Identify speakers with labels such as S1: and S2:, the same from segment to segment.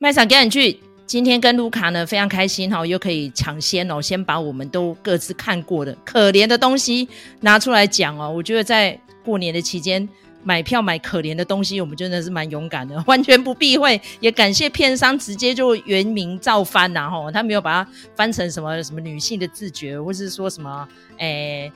S1: 卖场赶紧去！今天跟卢卡呢非常开心哈，又可以抢先哦，先把我们都各自看过的可怜的东西拿出来讲哦。我觉得在过年的期间买票买可怜的东西，我们真的是蛮勇敢的，完全不避讳。也感谢片商直接就原名照翻呐哈，他没有把它翻成什么什么女性的自觉，或是说什么诶。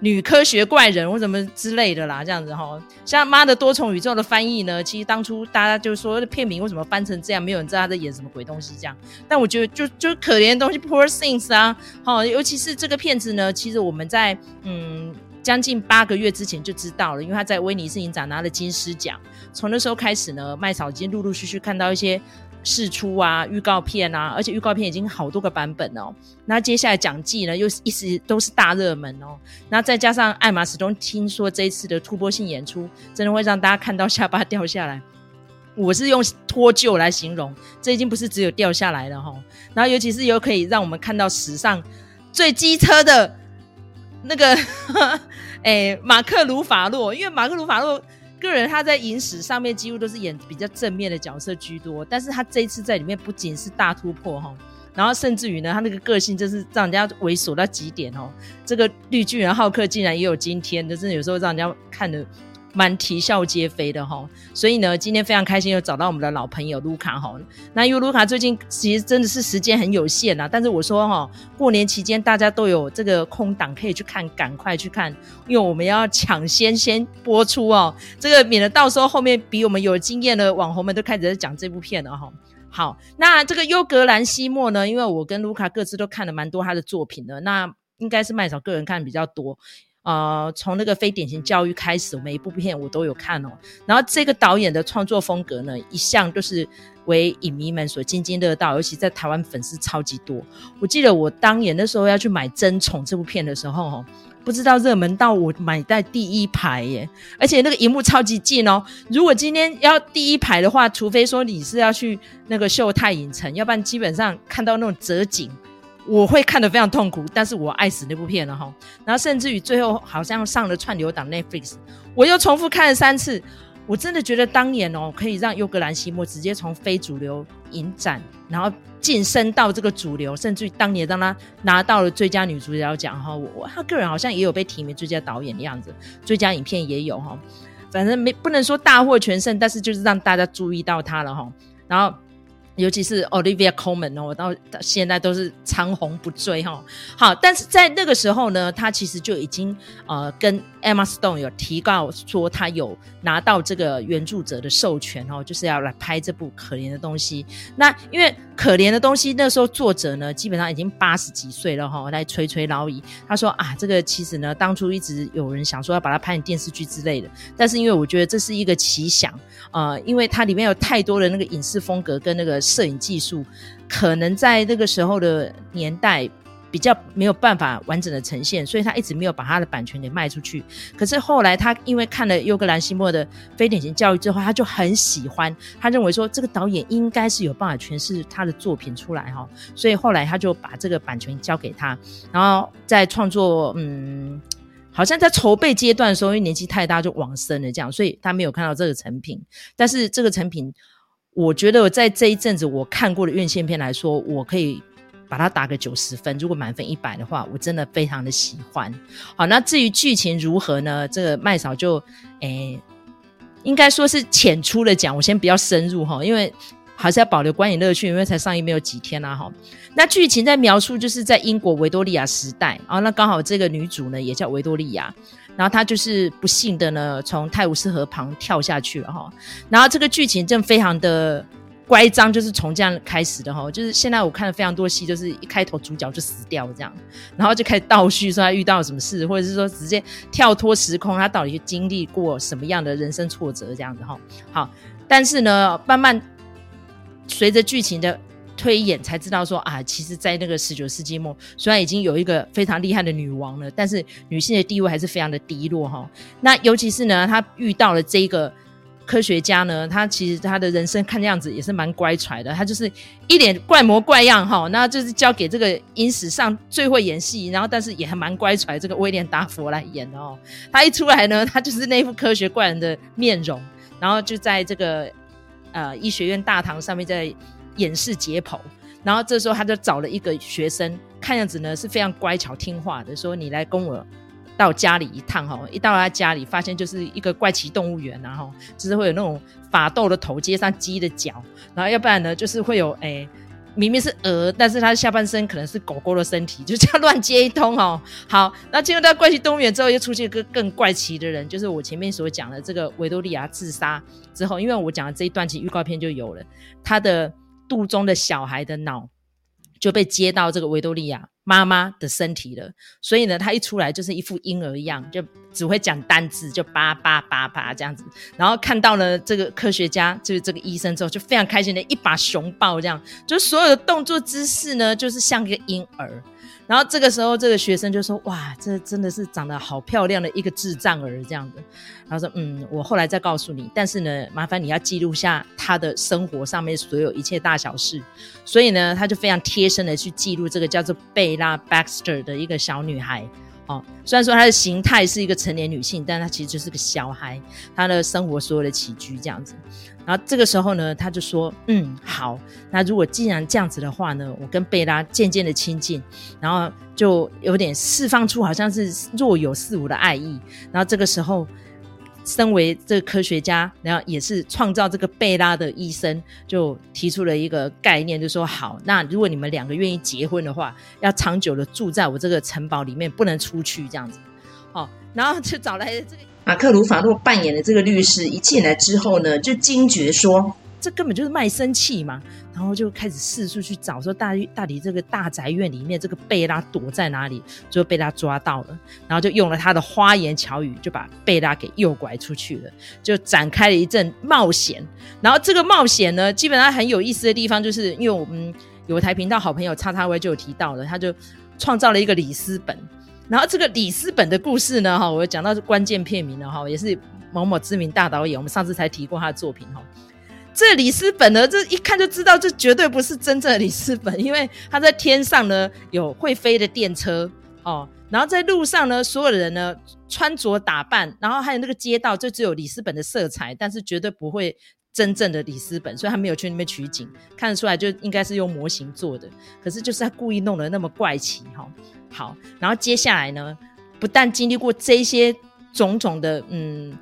S1: 女科学怪人或什么之类的啦，这样子哈，像《妈的多重宇宙》的翻译呢，其实当初大家就说片名为什么翻成这样，没有人知道他在演什么鬼东西这样。但我觉得就就可怜的东西，Poor Things 啊，好，尤其是这个片子呢，其实我们在嗯将近八个月之前就知道了，因为他在威尼斯影展拿了金狮奖，从那时候开始呢，麦嫂已经陆陆续续看到一些。试出啊，预告片啊，而且预告片已经好多个版本哦。那接下来讲季呢，又一直都是大热门哦。那再加上艾玛史东，听说这一次的突破性演出，真的会让大家看到下巴掉下来。我是用脱臼来形容，这已经不是只有掉下来了哈、哦。然后尤其是有可以让我们看到史上最机车的那个，哎，马克鲁法洛，因为马克鲁法洛。个人他在影史上面几乎都是演比较正面的角色居多，但是他这一次在里面不仅是大突破哈，然后甚至于呢，他那个个性真是让人家猥琐到极点哦。这个绿巨人浩克竟然也有今天就，真的有时候让人家看的。蛮啼笑皆非的哈，所以呢，今天非常开心又找到我们的老朋友卢卡哈。那因为卢卡最近其实真的是时间很有限啊，但是我说哈，过年期间大家都有这个空档可以去看，赶快去看，因为我们要抢先先播出哦，这个免得到时候后面比我们有经验的网红们都开始在讲这部片了哈。好，那这个优格兰西莫呢，因为我跟卢卡各自都看了蛮多他的作品的，那应该是麦嫂个人看比较多。呃，从那个非典型教育开始，每一部片我都有看哦。然后这个导演的创作风格呢，一向都是为影迷们所津津乐道，尤其在台湾粉丝超级多。我记得我当年那时候要去买《争宠》这部片的时候，哦，不知道热门到我买在第一排耶，而且那个荧幕超级近哦。如果今天要第一排的话，除非说你是要去那个秀泰影城，要不然基本上看到那种折景。我会看得非常痛苦，但是我爱死那部片了哈。然后甚至于最后好像上了串流档 Netflix，我又重复看了三次。我真的觉得当年哦，可以让优格兰西莫直接从非主流影展，然后晋升到这个主流，甚至于当年让他拿到了最佳女主角奖哈。我他个人好像也有被提名最佳导演的样子，最佳影片也有哈。反正没不能说大获全胜，但是就是让大家注意到他了哈。然后。尤其是 Olivia Coleman 哦，到到现在都是长红不追哈。好，但是在那个时候呢，他其实就已经呃跟 Emma Stone 有提告说，他有拿到这个原著者的授权哦，就是要来拍这部可怜的东西。那因为可怜的东西那时候作者呢，基本上已经八十几岁了哈，来垂垂老矣。他说啊，这个其实呢，当初一直有人想说要把它拍成电视剧之类的，但是因为我觉得这是一个奇想啊、呃，因为它里面有太多的那个影视风格跟那个。摄影技术可能在那个时候的年代比较没有办法完整的呈现，所以他一直没有把他的版权给卖出去。可是后来他因为看了尤格兰西莫的非典型教育之后，他就很喜欢，他认为说这个导演应该是有办法诠释他的作品出来哈，所以后来他就把这个版权交给他，然后在创作，嗯，好像在筹备阶段的时候，因为年纪太大就往生了这样，所以他没有看到这个成品。但是这个成品。我觉得我在这一阵子我看过的院线片来说，我可以把它打个九十分。如果满分一百的话，我真的非常的喜欢。好，那至于剧情如何呢？这个麦嫂就诶，应该说是浅出的讲，我先不要深入哈，因为还是要保留观影乐趣，因为才上映没有几天啦哈。那剧情在描述就是在英国维多利亚时代，啊那刚好这个女主呢也叫维多利亚。然后他就是不幸的呢，从泰晤士河旁跳下去了哈。然后这个剧情正非常的乖张，就是从这样开始的哈。就是现在我看了非常多戏，就是一开头主角就死掉这样，然后就开始倒叙说他遇到了什么事，或者是说直接跳脱时空，他到底经历过什么样的人生挫折这样子哈。好，但是呢，慢慢随着剧情的。推演才知道说啊，其实，在那个十九世纪末，虽然已经有一个非常厉害的女王了，但是女性的地位还是非常的低落哈。那尤其是呢，她遇到了这个科学家呢，他其实他的人生看样子也是蛮乖舛的，他就是一脸怪模怪样哈。那就是交给这个影史上最会演戏，然后但是也还蛮乖舛这个威廉达佛来演的哦。他一出来呢，他就是那副科学怪人的面容，然后就在这个。呃医学院大堂上面在演示解剖，然后这时候他就找了一个学生，看样子呢是非常乖巧听话的，说你来跟我到家里一趟哈，一到他家里发现就是一个怪奇动物园，然后就是会有那种法斗的头接上鸡的脚，然后要不然呢就是会有诶。明明是鹅，但是它下半身可能是狗狗的身体，就这样乱接一通哦。好，那进入到怪奇动物园之后，又出现一个更怪奇的人，就是我前面所讲的这个维多利亚自杀之后，因为我讲的这一段其实预告片就有了，他的肚中的小孩的脑就被接到这个维多利亚妈妈的身体了，所以呢，他一出来就是一副婴儿一样，就只会讲单字，就叭叭叭叭这样子。然后看到了这个科学家，就是这个医生之后，就非常开心的一把熊抱，这样，就所有的动作姿势呢，就是像一个婴儿。然后这个时候，这个学生就说：“哇，这真的是长得好漂亮的一个智障儿这样子。”然后说：“嗯，我后来再告诉你，但是呢，麻烦你要记录下他的生活上面所有一切大小事。”所以呢，他就非常贴身的去记录这个叫做贝拉 ·baxter 的一个小女孩。哦，虽然说她的形态是一个成年女性，但她其实就是个小孩，她的生活所有的起居这样子。然后这个时候呢，他就说：“嗯，好，那如果既然这样子的话呢，我跟贝拉渐渐的亲近，然后就有点释放出好像是若有似无的爱意。然后这个时候，身为这个科学家，然后也是创造这个贝拉的医生，就提出了一个概念，就说：好，那如果你们两个愿意结婚的话，要长久的住在我这个城堡里面，不能出去这样子。好，然后就找来这个。”马克·鲁法洛扮演的这个律师一进来之后呢，就惊觉说，这根本就是卖身契嘛，然后就开始四处去找，说大到底这个大宅院里面这个贝拉躲在哪里，最后被他抓到了，然后就用了他的花言巧语，就把贝拉给诱拐出去了，就展开了一阵冒险。然后这个冒险呢，基本上很有意思的地方，就是因为我们有台频道好朋友叉叉威就有提到了，他就创造了一个里斯本。然后这个里斯本的故事呢，哈，我讲到是关键片名了哈，也是某某知名大导演，我们上次才提过他的作品哈。这里斯本呢，这一看就知道，这绝对不是真正的里斯本，因为他在天上呢有会飞的电车哦，然后在路上呢，所有的人呢穿着打扮，然后还有那个街道就只有里斯本的色彩，但是绝对不会真正的里斯本，所以他没有去那边取景，看得出来就应该是用模型做的，可是就是他故意弄得那么怪奇哈。好，然后接下来呢，不但经历过这些种种的嗯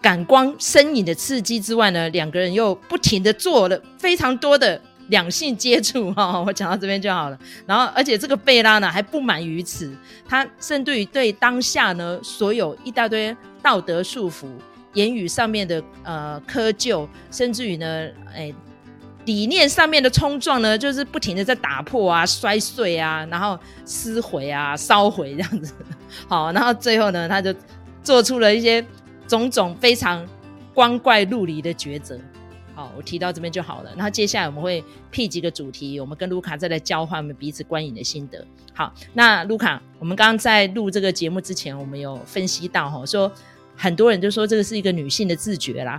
S1: 感官身影的刺激之外呢，两个人又不停的做了非常多的两性接触哈、我讲到这边就好了。然后，而且这个贝拉呢还不满于此，他甚至于对当下呢所有一大堆道德束缚、言语上面的呃窠臼，甚至于呢，哎。理念上面的冲撞呢，就是不停的在打破啊、摔碎啊，然后撕毁啊、烧毁这样子。好，然后最后呢，他就做出了一些种种非常光怪陆离的抉择。好，我提到这边就好了。然后接下来我们会辟几个主题，我们跟卢卡再来交换我们彼此观影的心得。好，那卢卡，我们刚刚在录这个节目之前，我们有分析到哈，说很多人就说这个是一个女性的自觉啦。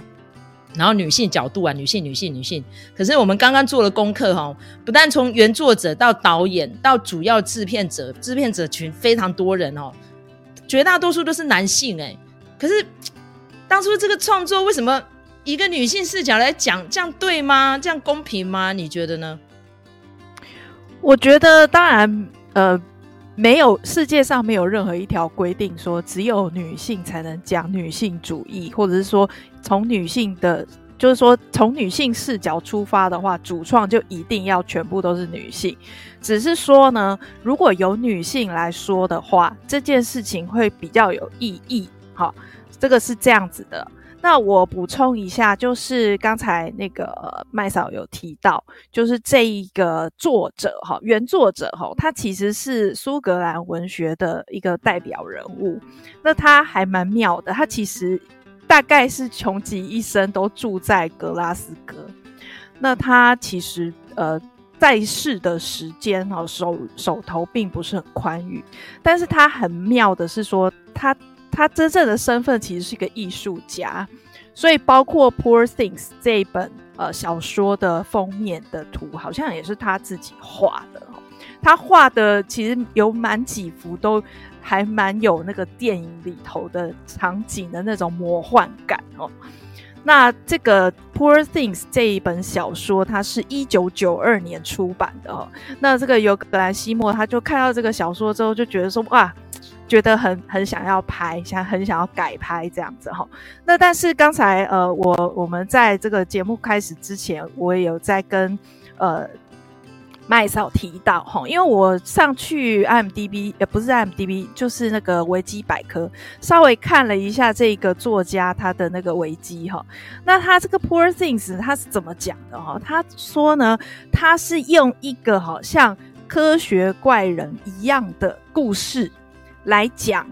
S1: 然后女性角度啊，女性、女性、女性。可是我们刚刚做了功课哈，不但从原作者到导演到主要制片者，制片者群非常多人哦，绝大多数都是男性哎。可是当初这个创作为什么一个女性视角来讲，这样对吗？这样公平吗？你觉得呢？
S2: 我觉得当然，呃。没有，世界上没有任何一条规定说只有女性才能讲女性主义，或者是说从女性的，就是说从女性视角出发的话，主创就一定要全部都是女性。只是说呢，如果由女性来说的话，这件事情会比较有意义。好，这个是这样子的。那我补充一下，就是刚才那个麦嫂有提到，就是这一个作者哈，原作者哈，他其实是苏格兰文学的一个代表人物。那他还蛮妙的，他其实大概是穷极一生都住在格拉斯哥。那他其实呃在世的时间哈手手头并不是很宽裕，但是他很妙的是说他。他真正的身份其实是一个艺术家，所以包括《Poor Things》这一本呃小说的封面的图，好像也是他自己画的。他画的其实有蛮几幅都还蛮有那个电影里头的场景的那种魔幻感哦。那这个《Poor Things》这一本小说，它是一九九二年出版的哦。那这个尤格兰西莫他就看到这个小说之后，就觉得说哇，觉得很很想要拍，想很想要改拍这样子哈。那但是刚才呃，我我们在这个节目开始之前，我也有在跟呃。麦嫂提到哈，因为我上去 IMDB 也不是 IMDB，就是那个维基百科，稍微看了一下这个作家他的那个维基哈。那他这个 Poor Things 他是怎么讲的哈？他说呢，他是用一个好像科学怪人一样的故事来讲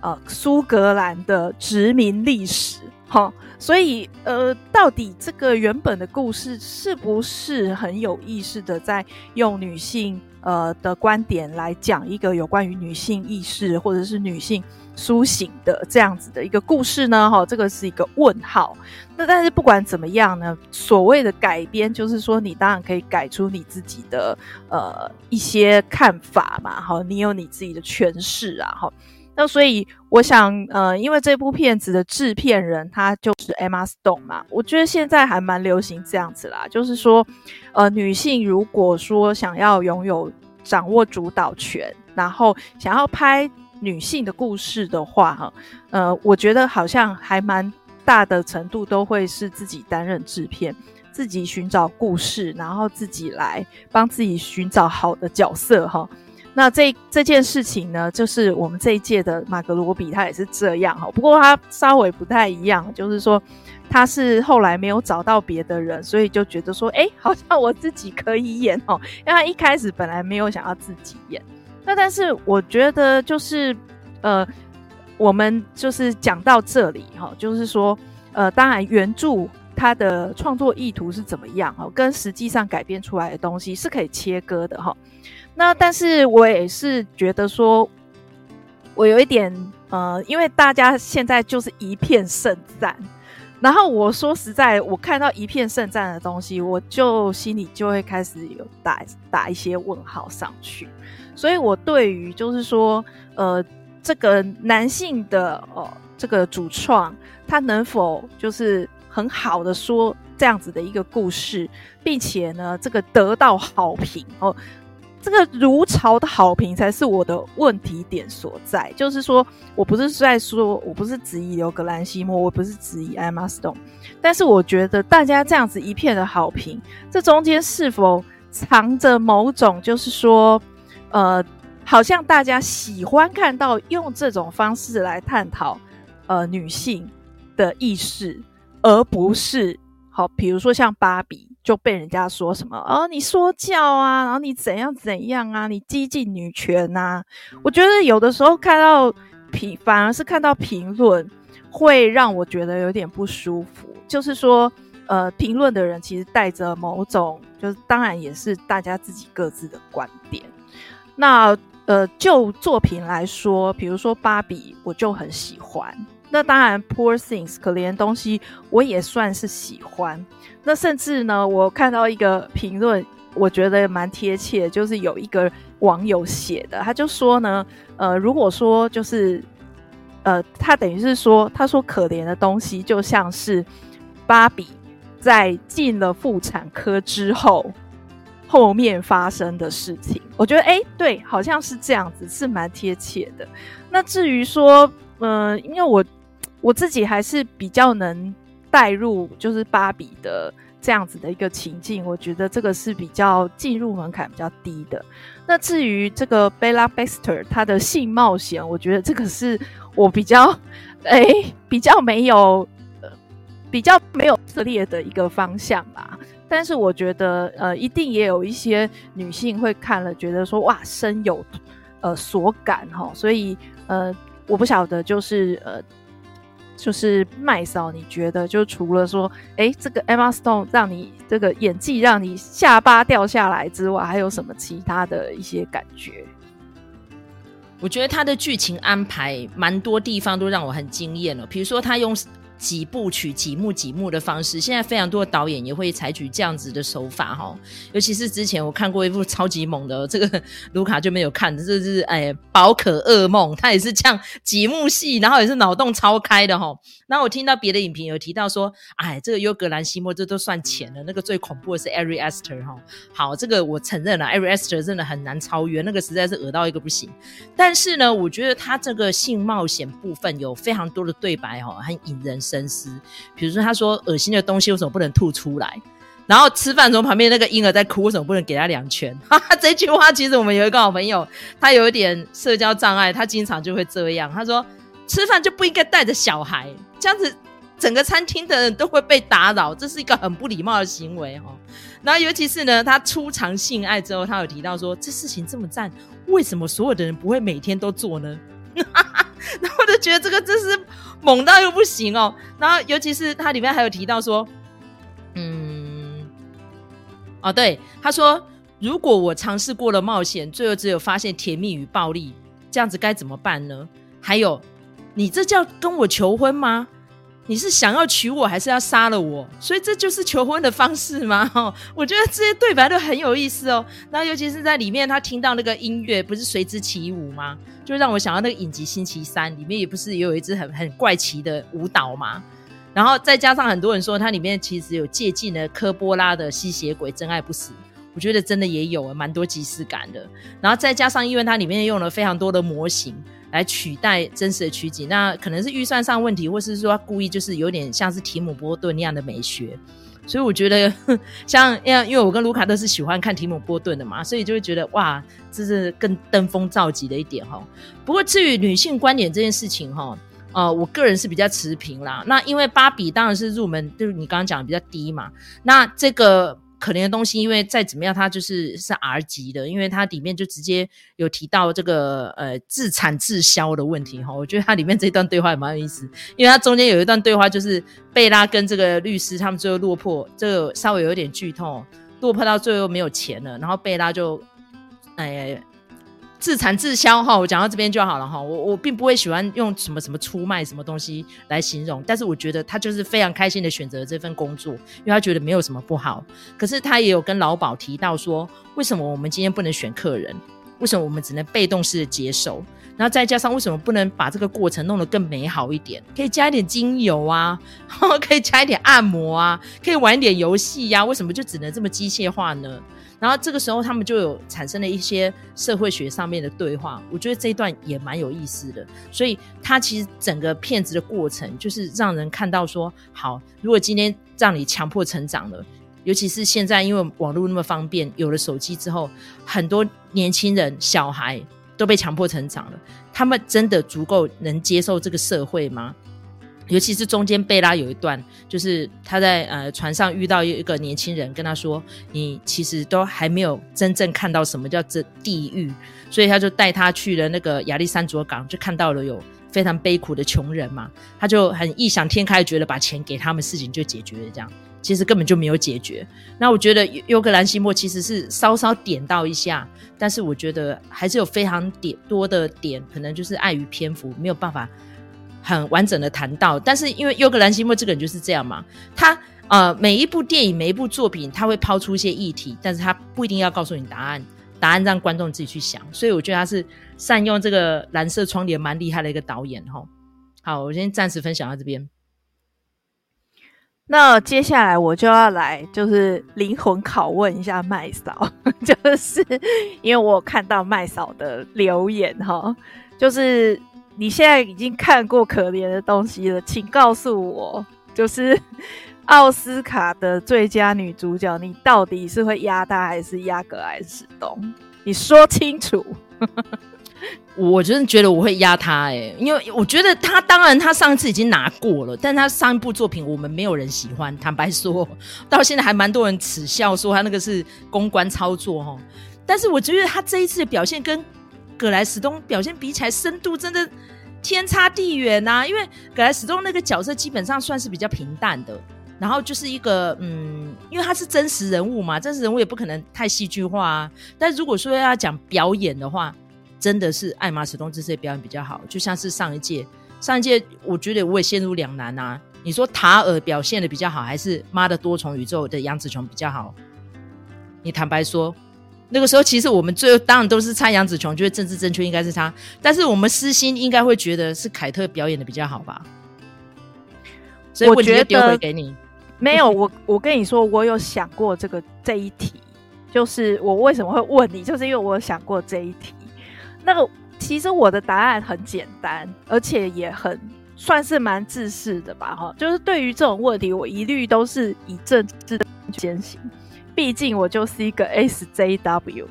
S2: 呃苏格兰的殖民历史哈。所以，呃，到底这个原本的故事是不是很有意识的在用女性呃的观点来讲一个有关于女性意识或者是女性苏醒的这样子的一个故事呢？哈，这个是一个问号。那但是不管怎么样呢，所谓的改编就是说，你当然可以改出你自己的呃一些看法嘛，哈，你有你自己的诠释啊，哈。那所以我想，呃，因为这部片子的制片人他就是 Emma Stone 嘛，我觉得现在还蛮流行这样子啦，就是说，呃，女性如果说想要拥有掌握主导权，然后想要拍女性的故事的话，哈，呃，我觉得好像还蛮大的程度都会是自己担任制片，自己寻找故事，然后自己来帮自己寻找好的角色，哈。那这这件事情呢，就是我们这一届的马格罗比，他也是这样哈。不过他稍微不太一样，就是说他是后来没有找到别的人，所以就觉得说，哎，好像我自己可以演哦。因为他一开始本来没有想要自己演。那但是我觉得就是呃，我们就是讲到这里哈，就是说呃，当然原著它的创作意图是怎么样哈，跟实际上改编出来的东西是可以切割的哈。那但是我也是觉得说，我有一点呃，因为大家现在就是一片盛赞，然后我说实在，我看到一片盛赞的东西，我就心里就会开始有打打一些问号上去。所以我对于就是说，呃，这个男性的哦，这个主创他能否就是很好的说这样子的一个故事，并且呢，这个得到好评哦。这个如潮的好评才是我的问题点所在，就是说我不是在说，我不是质疑刘格兰西莫，我不是质疑艾玛斯东，但是我觉得大家这样子一片的好评，这中间是否藏着某种，就是说，呃，好像大家喜欢看到用这种方式来探讨，呃，女性的意识，而不是好，比如说像芭比。就被人家说什么哦，你说教啊，然后你怎样怎样啊，你激进女权、啊？我觉得有的时候看到评，反而是看到评论，会让我觉得有点不舒服。就是说，呃，评论的人其实带着某种，就是当然也是大家自己各自的观点。那呃，就作品来说，比如说芭比，我就很喜欢。那当然，Poor Things 可怜东西，我也算是喜欢。那甚至呢，我看到一个评论，我觉得蛮贴切，就是有一个网友写的，他就说呢，呃，如果说就是，呃，他等于是说，他说可怜的东西就像是芭比在进了妇产科之后后面发生的事情。我觉得，哎，对，好像是这样子，是蛮贴切的。那至于说，嗯、呃，因为我。我自己还是比较能带入，就是芭比的这样子的一个情境，我觉得这个是比较进入门槛比较低的。那至于这个 Bella Baxter 她的性冒险，我觉得这个是我比较哎、比较没有比较没有涉猎的一个方向吧。但是我觉得呃一定也有一些女性会看了觉得说哇深有呃所感哈，所以呃我不晓得就是呃。就是麦嫂，你觉得就除了说，哎，这个 Emma Stone 让你这个演技让你下巴掉下来之外，还有什么其他的一些感觉？
S1: 我觉得他的剧情安排蛮多地方都让我很惊艳了。比如说，他用几部曲几幕几幕的方式，现在非常多的导演也会采取这样子的手法哈。尤其是之前我看过一部超级猛的，这个卢卡就没有看，这是哎宝可噩梦，他也是这样几幕戏，然后也是脑洞超开的哈。然后我听到别的影评有提到说，哎，这个优格兰西莫这都算浅了，那个最恐怖的是 Ari Aster 哈。好，这个我承认了，Ari Aster 真的很难超越，那个实在是恶到一个不行。但是呢，我觉得他这个性冒险部分有非常多的对白哈，很引人深思，比如说他说恶心的东西为什么不能吐出来？然后吃饭的时候旁边那个婴儿在哭，为什么不能给他两拳？哈哈，这句话其实我们有一个好朋友，他有一点社交障碍，他经常就会这样。他说吃饭就不应该带着小孩，这样子整个餐厅的人都会被打扰，这是一个很不礼貌的行为哦。然后尤其是呢，他初尝性爱之后，他有提到说这事情这么赞，为什么所有的人不会每天都做呢？哈哈，然后我就觉得这个真是。猛到又不行哦，然后尤其是它里面还有提到说，嗯，哦，对，他说如果我尝试过了冒险，最后只有发现甜蜜与暴力，这样子该怎么办呢？还有，你这叫跟我求婚吗？你是想要娶我，还是要杀了我？所以这就是求婚的方式吗？哦，我觉得这些对白都很有意思哦。然后尤其是在里面，他听到那个音乐不是随之起舞吗？就让我想到那个影集《星期三》里面也不是也有一支很很怪奇的舞蹈吗？然后再加上很多人说它里面其实有借鉴了科波拉的《吸血鬼真爱不死》，我觉得真的也有蛮多即视感的。然后再加上因为它里面用了非常多的模型。来取代真实的取景，那可能是预算上问题，或是说故意就是有点像是提姆波顿那样的美学，所以我觉得 像因为我跟卢卡都是喜欢看提姆波顿的嘛，所以就会觉得哇，这是更登峰造极的一点哈。不过至于女性观点这件事情哈，呃，我个人是比较持平啦。那因为芭比当然是入门，就是你刚刚讲的比较低嘛，那这个。可怜的东西，因为再怎么样，它就是是 R 级的，因为它里面就直接有提到这个呃自产自销的问题哈。我觉得它里面这一段对话也蛮有意思，因为它中间有一段对话，就是贝拉跟这个律师他们最后落魄，这个稍微有点剧痛，落魄到最后没有钱了，然后贝拉就哎。自产自销哈，我讲到这边就好了哈。我我并不会喜欢用什么什么出卖什么东西来形容，但是我觉得他就是非常开心的选择这份工作，因为他觉得没有什么不好。可是他也有跟老鸨提到说，为什么我们今天不能选客人？为什么我们只能被动式的接受？然后再加上为什么不能把这个过程弄得更美好一点？可以加一点精油啊，可以加一点按摩啊，可以玩一点游戏呀？为什么就只能这么机械化呢？然后这个时候，他们就有产生了一些社会学上面的对话，我觉得这一段也蛮有意思的。所以，他其实整个骗子的过程，就是让人看到说，好，如果今天让你强迫成长了，尤其是现在因为网络那么方便，有了手机之后，很多年轻人、小孩都被强迫成长了，他们真的足够能接受这个社会吗？尤其是中间贝拉有一段，就是他在呃船上遇到一个年轻人，跟他说：“你其实都还没有真正看到什么叫这地狱。”所以他就带他去了那个亚历山卓港，就看到了有非常悲苦的穷人嘛。他就很异想天开，觉得把钱给他们，事情就解决了。这样其实根本就没有解决。那我觉得尤格兰西莫其实是稍稍点到一下，但是我觉得还是有非常点多的点，可能就是碍于篇幅，没有办法。很完整的谈到，但是因为优格兰西莫这个人就是这样嘛，他呃每一部电影每一部作品他会抛出一些议题，但是他不一定要告诉你答案，答案让观众自己去想，所以我觉得他是善用这个蓝色窗帘蛮厉害的一个导演哈。好，我先暂时分享到这边。
S2: 那接下来我就要来就是灵魂拷问一下麦嫂，就是因为我看到麦嫂的留言哈，就是。你现在已经看过可怜的东西了，请告诉我，就是 奥斯卡的最佳女主角，你到底是会压她还是压格莱史东？你说清楚。
S1: 我真的觉得我会压她哎、因为我觉得她当然她上一次已经拿过了，但她上一部作品我们没有人喜欢，坦白说，到现在还蛮多人耻笑说她那个是公关操作齁。但是我觉得她这一次的表现跟葛莱史东表现比起来，深度真的天差地远呐、啊！因为葛莱史东那个角色基本上算是比较平淡的，然后就是一个嗯，因为他是真实人物嘛，真实人物也不可能太戏剧化啊。但如果说要讲表演的话，真的是艾玛史东这些表演比较好，就像是上一届，上一届我觉得我也陷入两难啊。你说塔尔表现的比较好，还是妈的多重宇宙的杨紫琼比较好？你坦白说，那个时候其实我们最后当然都是猜杨紫琼，觉得政治正确应该是她，但是我们私心应该会觉得是凯特表演的比较好吧？所以我觉得丢回给你。
S2: 没有，我我跟你说，我有想过这个这一题，就是我为什么会问你，就是因为我有想过这一题。那个其实我的答案很简单，而且也很算是蛮自私的吧，哈，就是对于这种问题，我一律都是以政治的先行，毕竟我就是一个 SJW。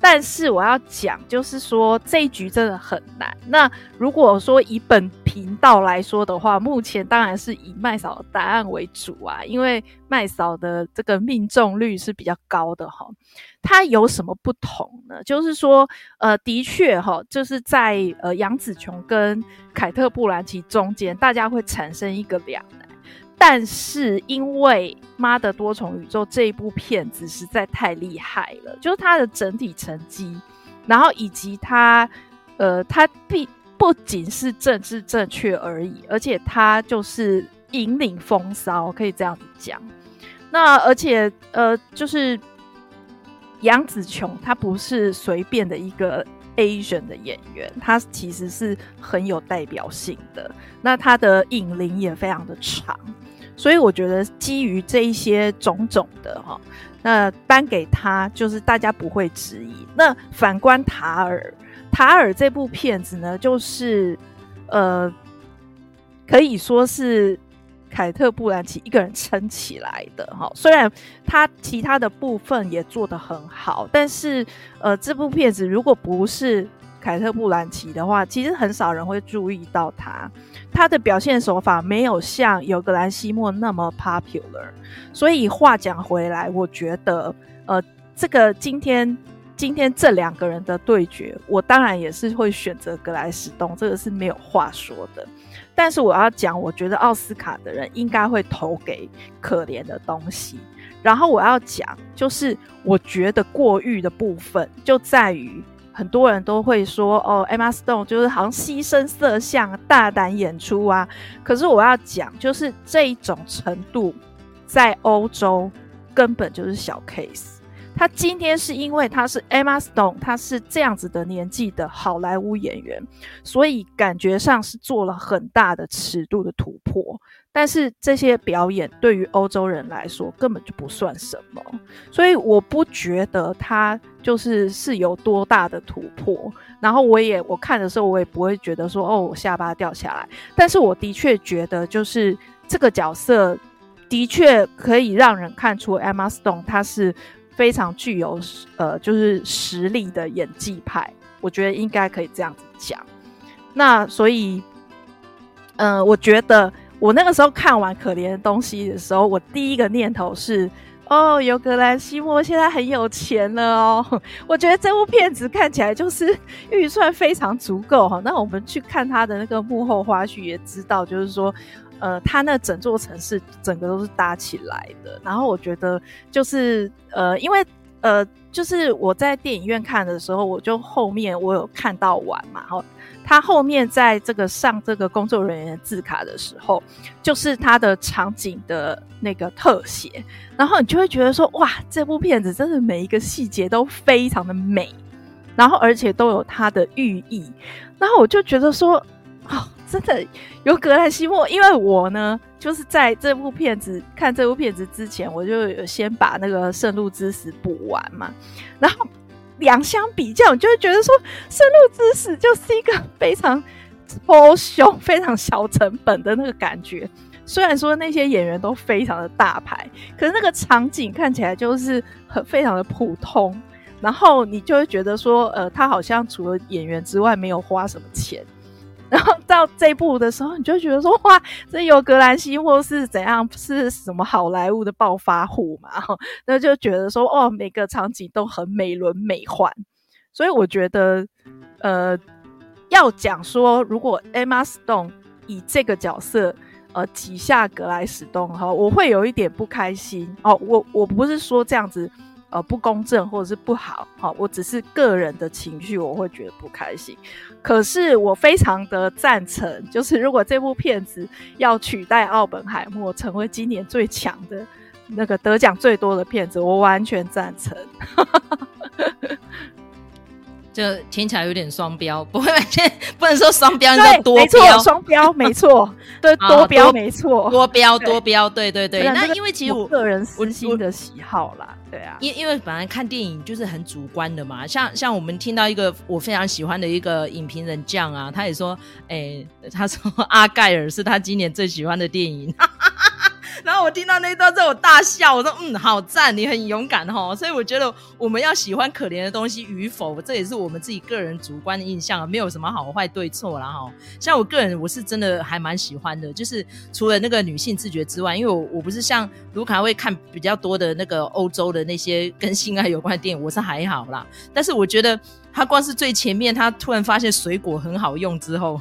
S2: 但是我要讲，就是说这一局真的很难。那如果说以本频道来说的话，目前当然是以麦嫂的答案为主啊，因为麦嫂的这个命中率是比较高的哈。它有什么不同呢？就是说，呃，的确哈，就是在呃杨紫琼跟凯特·布兰奇中间，大家会产生一个两难。但是因为《妈的多重宇宙》这一部片子实在太厉害了，就是它的整体成绩，然后以及它，呃，它必不仅是政治正确而已，而且它就是引领风骚，可以这样子讲。那而且呃，就是杨紫琼，她不是随便的一个 Asian 的演员，她其实是很有代表性的。那她的影龄也非常的长。所以我觉得基于这一些种种的哈，那颁给他就是大家不会质疑。那反观塔尔，塔尔这部片子呢，就是呃，可以说是凯特·布兰奇一个人撑起来的哈。虽然他其他的部分也做得很好，但是呃，这部片子如果不是凯特·布兰奇的话，其实很少人会注意到他。他的表现手法没有像尤格兰西莫那么 popular。所以话讲回来，我觉得，呃，这个今天今天这两个人的对决，我当然也是会选择格莱史东，这个是没有话说的。但是我要讲，我觉得奥斯卡的人应该会投给可怜的东西。然后我要讲，就是我觉得过誉的部分就在于。很多人都会说哦，Emma Stone 就是好像牺牲色相，大胆演出啊。可是我要讲，就是这一种程度，在欧洲根本就是小 case。他今天是因为他是 Emma Stone，他是这样子的年纪的好莱坞演员，所以感觉上是做了很大的尺度的突破。但是这些表演对于欧洲人来说根本就不算什么，所以我不觉得他就是是有多大的突破。然后我也我看的时候，我也不会觉得说哦，我下巴掉下来。但是我的确觉得，就是这个角色的确可以让人看出 Emma Stone 她是。非常具有呃，就是实力的演技派，我觉得应该可以这样子讲。那所以，嗯、我觉得我那个时候看完《可怜的东西》的时候，我第一个念头是：哦，尤格兰西莫现在很有钱了哦。我觉得这部片子看起来就是预算非常足够哈。那我们去看他的那个幕后花絮，也知道就是说。呃，他那整座城市整个都是搭起来的，然后我觉得就是呃，因为呃，就是我在电影院看的时候，我就后面我有看到完嘛，哈他后面在这个上这个工作人员字卡的时候，就是他的场景的那个特写，然后你就会觉得说，哇，这部片子真的每一个细节都非常的美，然后而且都有它的寓意，然后我就觉得说，哦。真的有格兰西莫，因为我呢，就是在这部片子看这部片子之前，我就有先把那个《圣鹿之死》补完嘛。然后两相比较，你就会觉得说，《深入知识》就是一个非常超雄、非常小成本的那个感觉。虽然说那些演员都非常的大牌，可是那个场景看起来就是很非常的普通。然后你就会觉得说，呃，他好像除了演员之外，没有花什么钱。然后到这部的时候，你就觉得说哇，这有格兰西或是怎样？是什么好莱坞的暴发户嘛？那就觉得说哦，每个场景都很美轮美奂。所以我觉得，呃，要讲说，如果 Emma Stone 以这个角色呃挤下格莱史东哈，我会有一点不开心哦。我我不是说这样子呃不公正或者是不好，好，我只是个人的情绪，我会觉得不开心。可是我非常的赞成，就是如果这部片子要取代奥本海默成为今年最强的那个得奖最多的片子，我完全赞成。
S1: 就听起来有点双标，不会，不能说双标，应该多标，
S2: 双标没错，对，多标没错，
S1: 多标多标，对对对。那因为其实我
S2: 个人私心的喜好啦，对啊，
S1: 因因为本来看电影就是很主观的嘛，像像我们听到一个我非常喜欢的一个影评人酱啊，他也说，哎，他说阿盖尔是他今年最喜欢的电影。然后我听到那一段之后，我大笑。我说：“嗯，好赞，你很勇敢哈。”所以我觉得我们要喜欢可怜的东西与否，这也是我们自己个人主观的印象，没有什么好坏对错啦哈。像我个人，我是真的还蛮喜欢的，就是除了那个女性自觉之外，因为我我不是像卢卡会看比较多的那个欧洲的那些跟性爱有关的电影，我是还好啦。但是我觉得他光是最前面，他突然发现水果很好用之后。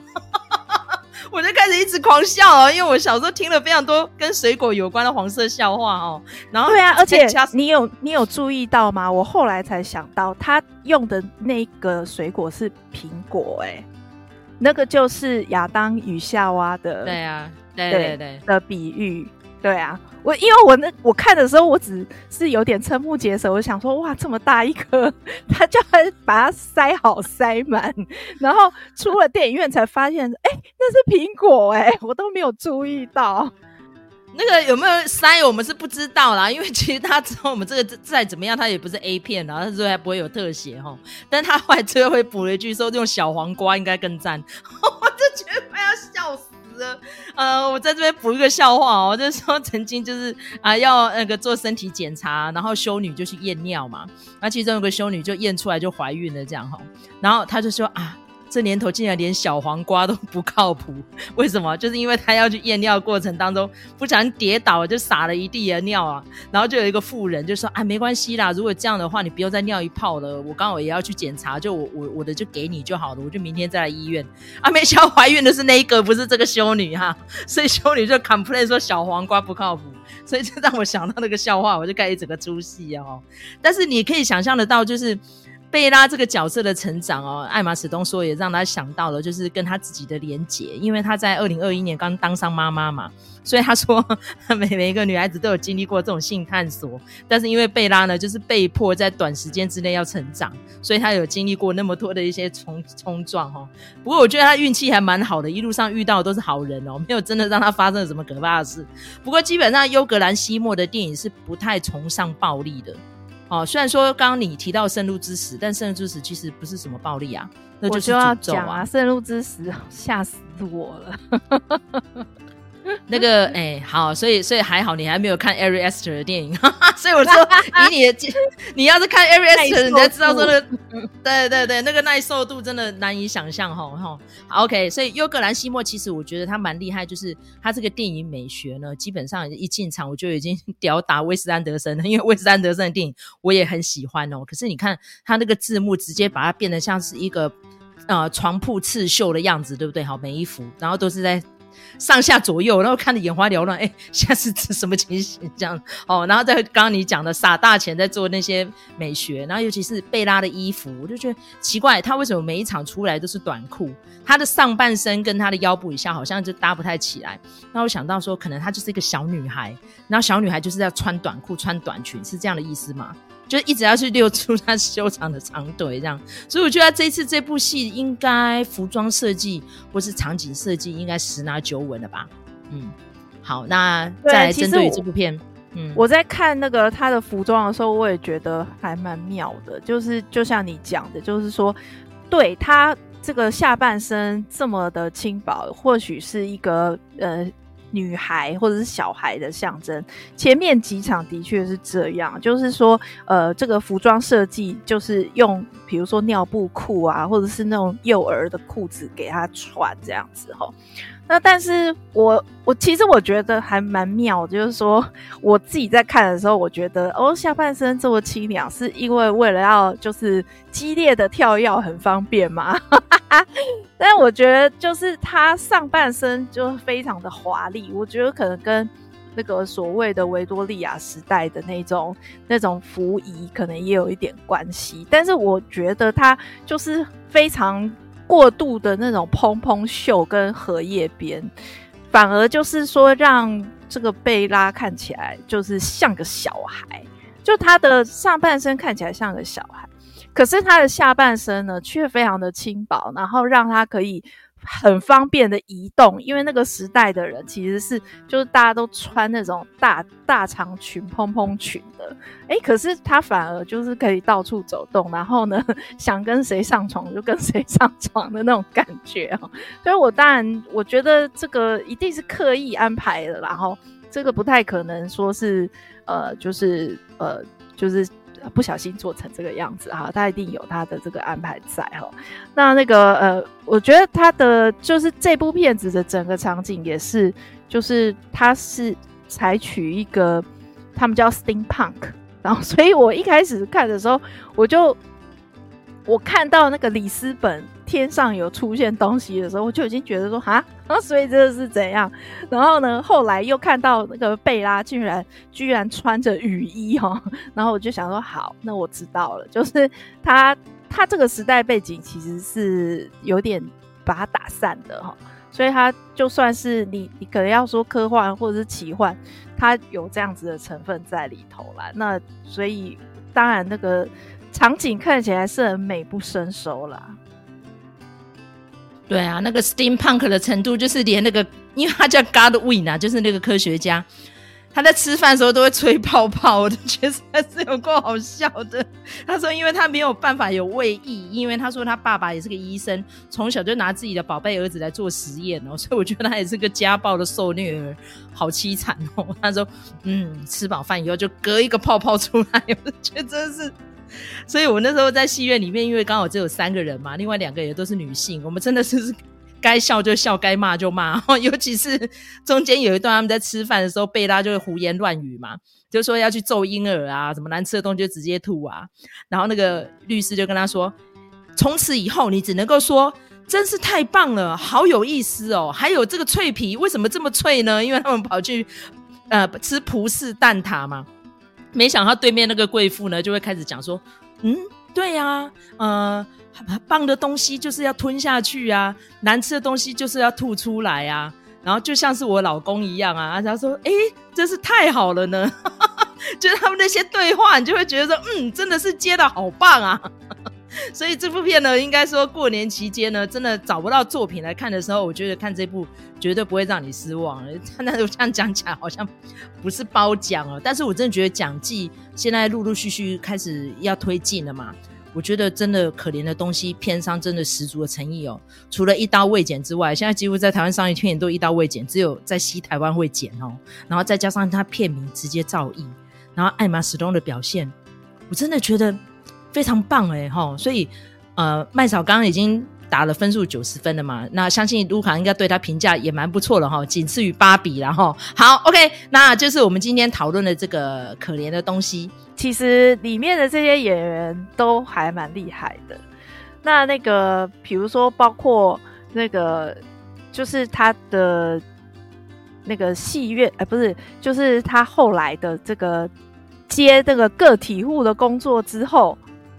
S1: 我就开始一直狂笑哦，因为我小时候听了非常多跟水果有关的黄色笑话哦。然后
S2: 对啊，而且你有你有注意到吗？我后来才想到，他用的那个水果是苹果，哎，那个就是亚当与夏娃的，
S1: 对啊，对对对，对
S2: 的比喻。对啊，我因为我那我看的时候，我只是有点瞠目结舌。我想说，哇，这么大一颗，他就把它塞好塞满，然后出了电影院才发现，哎，那是苹果，哎，我都没有注意到。
S1: 那个有没有塞，我们是不知道啦，因为其实他之后我们这个再怎么样，他也不是 A 片啦，他说还不会有特写哈。但他后来最后会补了一句说，用小黄瓜应该更赞，我就觉得快要笑死。呃，我在这边补一个笑话哦，就说曾经就是啊、要那个做身体检查，然后修女就去验尿嘛，那其中有个修女就验出来就怀孕了这样哈，然后她就说啊。这年头竟然连小黄瓜都不靠谱，为什么？就是因为他要去验尿过程当中不小心跌倒，就撒了一地的尿啊。然后就有一个妇人就说：“啊，没关系啦，如果这样的话，你不用再尿一泡了。我刚好也要去检查，就我我我的就给你就好了，我就明天再来医院。”啊，没想到怀孕的是那一个，不是这个修女哈。所以修女就 complain 说小黄瓜不靠谱，所以就让我想到那个笑话，我就开始整个出戏哦。但是你可以想象得到，就是。贝拉这个角色的成长哦，艾玛史东说也让他想到了，就是跟他自己的连结，因为他在二零二一年刚当上妈妈嘛，所以他说每每一个女孩子都有经历过这种性探索，但是因为贝拉呢，就是被迫在短时间之内要成长，所以他有经历过那么多的一些冲冲撞哈。不过我觉得他运气还蛮好的，一路上遇到的都是好人哦，没有真的让他发生了什么可怕的事。不过基本上优格兰西莫的电影是不太崇尚暴力的。哦，虽然说刚刚你提到《圣路之死》，但《圣路之死》其实不是什么暴力啊，那就是诅咒啊，
S2: 啊，《圣路之死》吓死我了。
S1: 那个哎、欸，好，所以所以还好，你还没有看 Ari Aster 的电影，所以我说 以你的，你要是看 Ari Aster，你才知道说那个，对对对，那个耐受度真的难以想象，哈哈。OK，所以优格兰西莫其实我觉得他蛮厉害，就是他这个电影美学呢，基本上一进场我就已经吊打威斯安德森了，因为威斯安德森的电影我也很喜欢哦。可是你看他那个字幕，直接把它变得像是一个呃床铺刺绣的样子，对不对？好，每一幅，然后都是在。上下左右，然后看得眼花缭乱，哎，现在是什么情形？这样哦，然后在刚刚你讲的撒大钱在做那些美学，然后尤其是贝拉的衣服，我就觉得奇怪，他为什么每一场出来都是短裤？他的上半身跟他的腰部以下好像就搭不太起来。那我想到说，可能她就是一个小女孩，然后小女孩就是要穿短裤、穿短裙，是这样的意思吗？就一直要去溜出他修长的长腿，这样，所以我觉得这一次这部戏应该服装设计或是场景设计应该十拿九稳了吧？嗯，好，那再来针对这部片，嗯，
S2: 我在看那个他的服装的时候，我也觉得还蛮妙的，就是就像你讲的，就是说，对他这个下半身这么的轻薄，或许是一个呃。女孩或者是小孩的象征，前面几场的确是这样，就是说，呃，这个服装设计就是用，比如说尿布裤啊，或者是那种幼儿的裤子给他穿这样子齁。那但是我我其实我觉得还蛮妙，就是说我自己在看的时候，我觉得哦，下半身这么清凉，是因为为了要就是激烈的跳跃很方便嘛？但我觉得就是他上半身就非常的华丽，我觉得可能跟那个所谓的维多利亚时代的那种那种服仪，可能也有一点关系。但是我觉得它就是非常过度的那种蓬蓬袖跟荷叶边，反而就是说让这个贝拉看起来就是像个小孩，就他的上半身看起来像个小孩，可是他的下半身呢却非常的轻薄，然后让他可以。很方便的移动，因为那个时代的人其实是就是大家都穿那种大大长裙、蓬蓬裙的，诶，可是他反而就是可以到处走动，然后呢，想跟谁上床就跟谁上床的那种感觉哦。所以我当然我觉得这个一定是刻意安排的，然后这个不太可能说是呃，就是呃，就是。不小心做成这个样子哈，他一定有他的这个安排在哈。那那个呃，我觉得他的就是这部片子的整个场景也是，就是他是采取一个他们叫 steampunk，然后所以我一开始看的时候，我就我看到那个里斯本。天上有出现东西的时候，我就已经觉得说哈，啊，所以这是怎样？然后呢，后来又看到那个贝拉居然居然穿着雨衣哈，然后我就想说好，那我知道了，就是他他这个时代背景其实是有点把它打散的哈，所以他就算是你你可能要说科幻或者是奇幻，它有这样子的成分在里头啦。那所以当然那个场景看起来是很美不胜收啦。
S1: 对啊，那个 steampunk 的程度，就是连那个，因为他叫 Godwin 啊，就是那个科学家，他在吃饭的时候都会吹泡泡，我都觉得还是有够好笑的。他说，因为他没有办法有胃液，因为他说他爸爸也是个医生，从小就拿自己的宝贝儿子来做实验哦，所以我觉得他也是个家暴的受虐儿，好凄惨哦。他说，嗯，吃饱饭以后就隔一个泡泡出来，我觉得真是。所以我那时候在戏院里面，因为刚好只有三个人嘛，另外两个也都是女性，我们真的是 该笑就笑，该骂就骂。尤其是中间有一段他们在吃饭的时候，贝拉就会胡言乱语嘛，就说要去揍婴儿啊，什么难吃的东西就直接吐啊。然后那个律师就跟他说，从此以后你只能够说真是太棒了，好有意思哦。还有这个脆皮为什么这么脆呢？因为他们跑去呃吃葡式蛋挞嘛。没想到对面那个贵妇呢，就会开始讲说：“嗯，对呀、啊，呃，棒的东西就是要吞下去啊，难吃的东西就是要吐出来啊。”然后就像是我老公一样啊，他说：“哎，真是太好了呢！” 就是他们那些对话，你就会觉得说：“嗯，真的是接的好棒啊。” 所以这部片呢，应该说过年期间呢，真的找不到作品来看的时候，我觉得看这部绝对不会让你失望。那我这样讲起来好像不是褒奖哦，但是我真的觉得奖季现在陆陆续续开始要推进了嘛。我觉得真的可怜的东西，片商真的十足的诚意哦。除了一刀未剪之外，现在几乎在台湾上映片也都一刀未剪，只有在西台湾会剪哦。然后再加上他片名直接造诣，然后艾玛史东的表现，我真的觉得。非常棒哎哈，所以呃，麦嫂刚刚已经打了分数九十分了嘛，那相信卢卡应该对他评价也蛮不错的哈，仅次于芭比然后好，OK，那就是我们今天讨论的这个可怜的东西。
S2: 其实里面的这些演员都还蛮厉害的。那那个比如说，包括那个就是他的那个戏院，哎、呃，不是，就是他后来的这个接这个个体户的工作之后。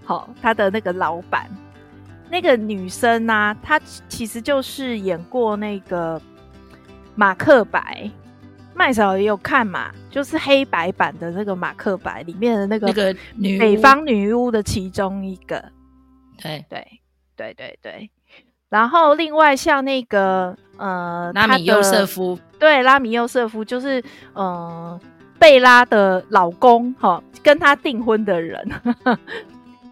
S2: 好，他的那个老板，那个女生呢、啊？她其实就是演过那个马克白，麦嫂也有看嘛，就是黑白版的那个马克白里面的那个那个女北方女巫的其中一个。对对对对对。然后另外像那个呃，
S1: 拉米尤瑟夫，
S2: 对，拉米尤瑟夫就是呃贝拉的老公，哈，跟他订婚的人。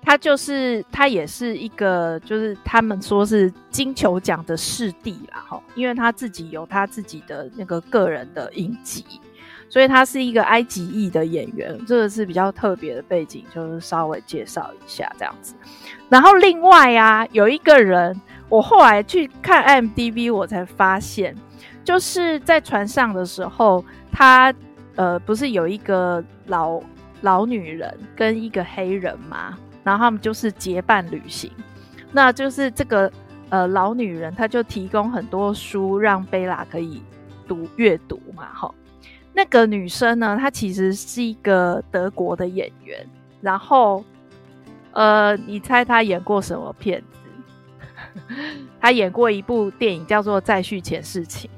S2: 他就是他也是一个，就是他们说是金球奖的视帝啦，哈，因为他自己有他自己的那个个人的影集，所以他是一个埃及裔的演员，这个是比较特别的背景，就是稍微介绍一下这样子。然后另外啊，有一个人，我后来去看 m d b 我才发现，就是在船上的时候，他呃不是有一个老老女人跟一个黑人吗？然后他们就是结伴旅行，那就是这个呃老女人，她就提供很多书让贝拉可以读阅读嘛，哈。那个女生呢，她其实是一个德国的演员。然后，呃，你猜她演过什么片子？她演过一部电影叫做《再续前事情》，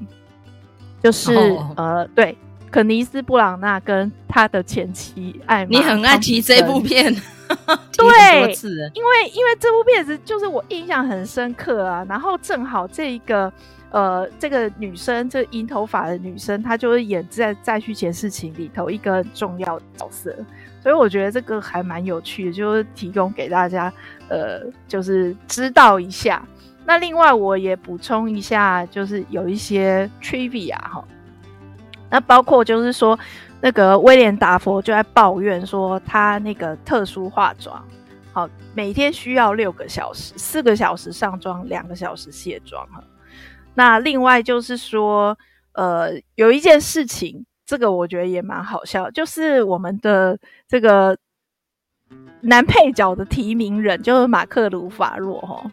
S2: 就是、oh. 呃，对，肯尼斯·布朗纳跟他的前妻艾玛。
S1: 你很爱提这部片，
S2: 对，因为因为这部片子就是我印象很深刻啊。然后正好这一个。呃，这个女生，这银头发的女生，她就是演在《再续前事情》里头一个很重要的角色，所以我觉得这个还蛮有趣的，就是提供给大家，呃，就是知道一下。那另外我也补充一下，就是有一些 trivia 哈，那包括就是说，那个威廉达佛就在抱怨说，他那个特殊化妆，好，每天需要六个小时，四个小时上妆，两个小时卸妆哈。那另外就是说，呃，有一件事情，这个我觉得也蛮好笑，就是我们的这个男配角的提名人就是马克鲁法洛哈，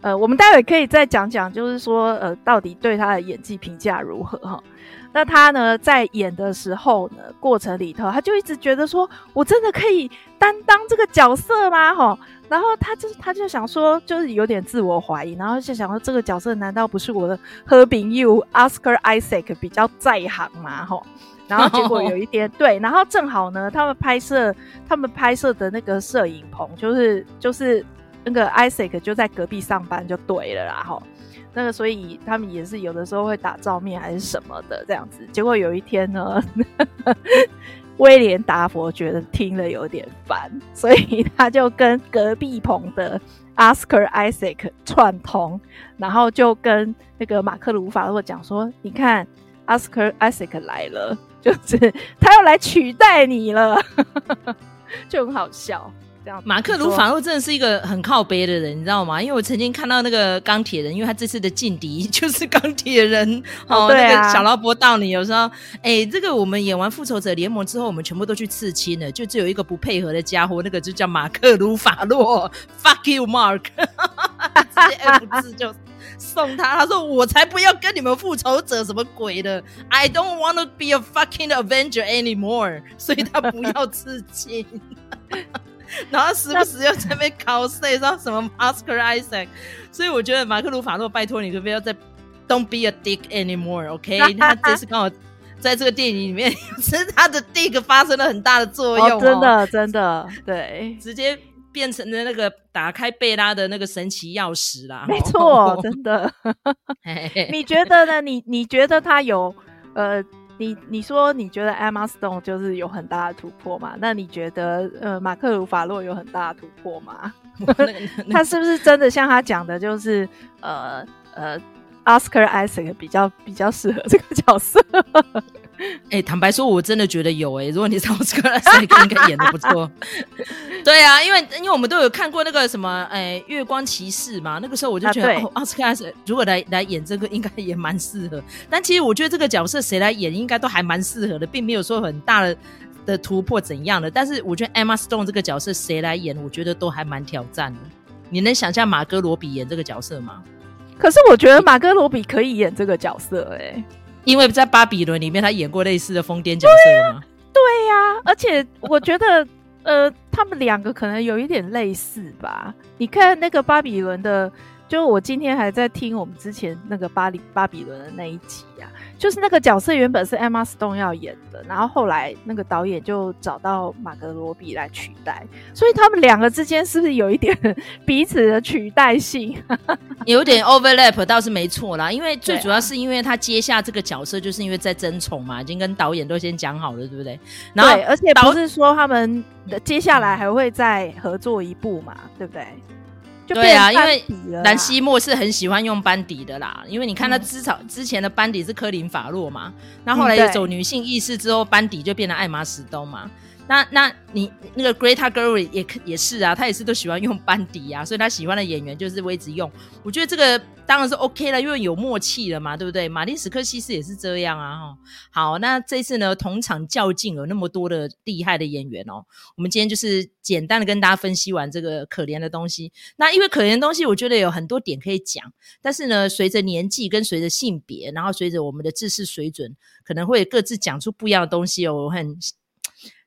S2: 呃，我们待会可以再讲讲，就是说，呃，到底对他的演技评价如何哈？那他呢，在演的时候呢，过程里头，他就一直觉得说，我真的可以担当这个角色吗？哈。然后他就他就想说，就是有点自我怀疑，然后就想说这个角色难道不是我的和平 you Oscar Isaac 比较在行吗？吼，然后结果有一天 对，然后正好呢，他们拍摄他们拍摄的那个摄影棚，就是就是那个 Isaac 就在隔壁上班就对了啦，吼，那个所以他们也是有的时候会打照面还是什么的这样子。结果有一天呢。威廉达佛觉得听了有点烦，所以他就跟隔壁棚的 Oscar Isaac 串通，然后就跟那个马克鲁法洛讲说：“你看，Oscar Isaac 来了，就是他要来取代你了，就很好笑。”这样，
S1: 马克鲁法洛真的是一个很靠北的人，你知道吗？因为我曾经看到那个钢铁人，因为他这次的劲敌 就是钢铁人哦，哦、啊，那个小劳勃道尼有时候，哎、欸，这个我们演完复仇者联盟之后，我们全部都去刺青了，就只有一个不配合的家伙，那个就叫马克鲁法洛，fuck you Mark，直接 F 字就送他，他说我才不要跟你们复仇者什么鬼的，I don't want to be a fucking Avenger anymore，所以他不要刺青。然后时不时又在那边 cos 说什么 Oscar Isaac，所以我觉得马克鲁法洛，拜托你可不要再 Don't be a dick anymore，OK？、Okay? 他这次刚好在这个电影里面，是他的 dick 发生了很大的作用、哦
S2: 哦，真的真的，对，
S1: 直接变成了那个打开贝拉的那个神奇钥匙啦，
S2: 没错，真的。你觉得呢？你你觉得他有呃？你你说你觉得 Emma Stone 就是有很大的突破嘛？那你觉得呃马克鲁法洛有很大的突破吗？他是不是真的像他讲的，就是呃呃 Oscar Isaac 比较比较适合这个角色？
S1: 哎、欸，坦白说，我真的觉得有哎、欸。如果你是奥斯卡，应该演的不错。对啊，因为因为我们都有看过那个什么，哎、欸，月光骑士嘛。那个时候我就觉得，奥斯卡如果来来演这个，应该也蛮适合。但其实我觉得这个角色谁来演，应该都还蛮适合的，并没有说很大的的突破怎样的。但是我觉得 Emma Stone 这个角色谁来演，我觉得都还蛮挑战的。你能想象马格罗比演这个角色吗？
S2: 可是我觉得马格罗比可以演这个角色、欸，哎。
S1: 因为在《巴比伦》里面，他演过类似的疯癫角色吗？
S2: 对呀、而且我觉得，呃，他们两个可能有一点类似吧。你看那个《巴比伦》的。就我今天还在听我们之前那个巴黎巴比伦的那一集啊，就是那个角色原本是 Emma Stone 要演的，然后后来那个导演就找到马格罗比来取代，所以他们两个之间是不是有一点 彼此的取代性？
S1: 有点 overlap 倒是没错啦，因为最主要是因为他接下这个角色，就是因为在争宠嘛，已经跟导演都先讲好了，对不对？然后
S2: 对，而且不是说他们的接下来还会再合作一部嘛，对不对？
S1: 对啊，因为兰西莫是很喜欢用班底的啦，因为你看他之早之前的班底是科林法洛嘛，那、嗯、后，来走女性意识之后，班底就变成艾玛史东嘛。那那你那个 Greta Gerwig 也也是啊，他也是都喜欢用班底啊，所以他喜欢的演员就是我一直用。我觉得这个当然是 OK 了，因为有默契了嘛，对不对？马丁·史克西斯也是这样啊。哈好，那这次呢，同场较劲有那么多的厉害的演员哦。我们今天就是简单的跟大家分析完这个可怜的东西。那因为可怜的东西，我觉得有很多点可以讲，但是呢，随着年纪跟随着性别，然后随着我们的知识水准，可能会各自讲出不一样的东西哦。我很。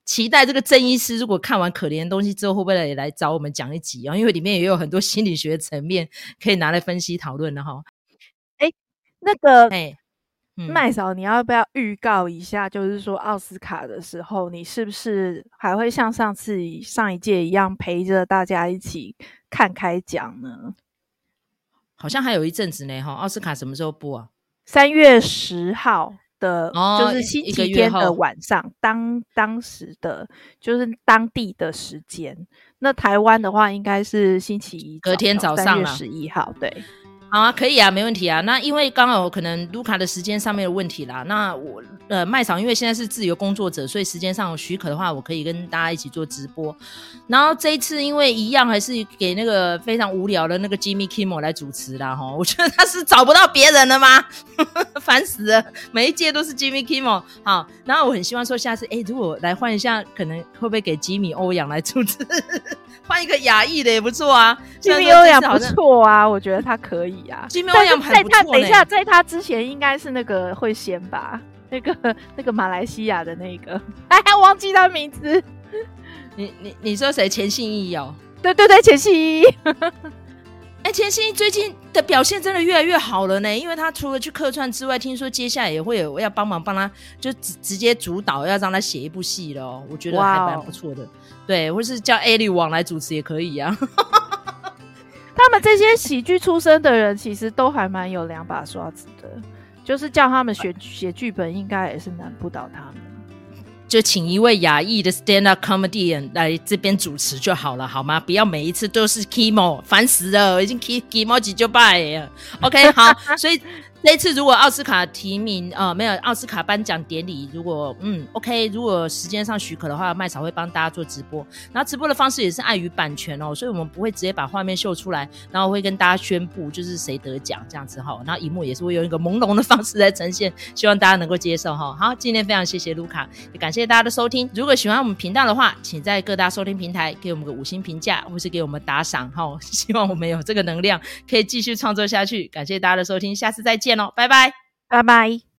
S1: 期待这个郑医师，如果看完可怜的东西之后，会不会来来找我们讲一集啊？因为里面也有很多心理学层面可以拿来分析讨论的哈。
S2: 哎，那个，
S1: 哎，
S2: 麦嫂，你要不要预告一下？就是说奥斯卡的时候，你是不是还会像上次上一届一样陪着大家一起看开讲呢？
S1: 好像还有一阵子呢，哈。奥斯卡什么时候播啊？
S2: 三月十号。的，
S1: 哦、
S2: 就是星期天的晚上，当当时的就是当地的时间。那台湾的话，应该是星期一
S1: 隔天早上，三月
S2: 十一号，对。
S1: 好啊，可以啊，没问题啊。那因为刚好可能卢卡的时间上面的问题啦。那我呃麦嫂因为现在是自由工作者，所以时间上有许可的话，我可以跟大家一起做直播。然后这一次因为一样还是给那个非常无聊的那个 Jimmy Kimmel 来主持啦哈。我觉得他是找不到别人了吗？烦死了，每一届都是 Jimmy Kimmel。好，然后我很希望说下次哎，如果来换一下，可能会不会给吉米欧阳来主持？换一个亚裔的也不错啊。
S2: 吉米欧阳不错啊，我觉得他可以。
S1: 金苗样
S2: 在他等一下，在他之前应该是那个会先吧，那个 那个马来西亚的那个，哎，忘记他名字。
S1: 你你你说谁？钱信义哦，
S2: 对对对，钱信义。
S1: 哎，钱信义最近的表现真的越来越好了呢，因为他除了去客串之外，听说接下来也会有要帮忙帮他，就直直接主导，要让他写一部戏了。我觉得还蛮不错的。Wow. 对，或是叫艾利王来主持也可以啊。
S2: 他们这些喜剧出身的人，其实都还蛮有两把刷子的，就是叫他们写写剧本，应该也是难不倒他们。
S1: 就请一位亚裔的 stand up comedian 来这边主持就好了，好吗？不要每一次都是 Kimo，烦死了，已经 Kimo 几就拜了。OK，好，所以。这次如果奥斯卡提名啊、呃，没有奥斯卡颁奖典礼，如果嗯 OK，如果时间上许可的话，麦草会帮大家做直播。然后直播的方式也是碍于版权哦，所以我们不会直接把画面秀出来，然后会跟大家宣布就是谁得奖这样子哈。然后荧幕也是会用一个朦胧的方式来呈现，希望大家能够接受哈。好，今天非常谢谢卢卡，也感谢大家的收听。如果喜欢我们频道的话，请在各大收听平台给我们个五星评价，或是给我们打赏哈。希望我们有这个能量可以继续创作下去。感谢大家的收听，下次再见。拜拜，
S2: 拜拜。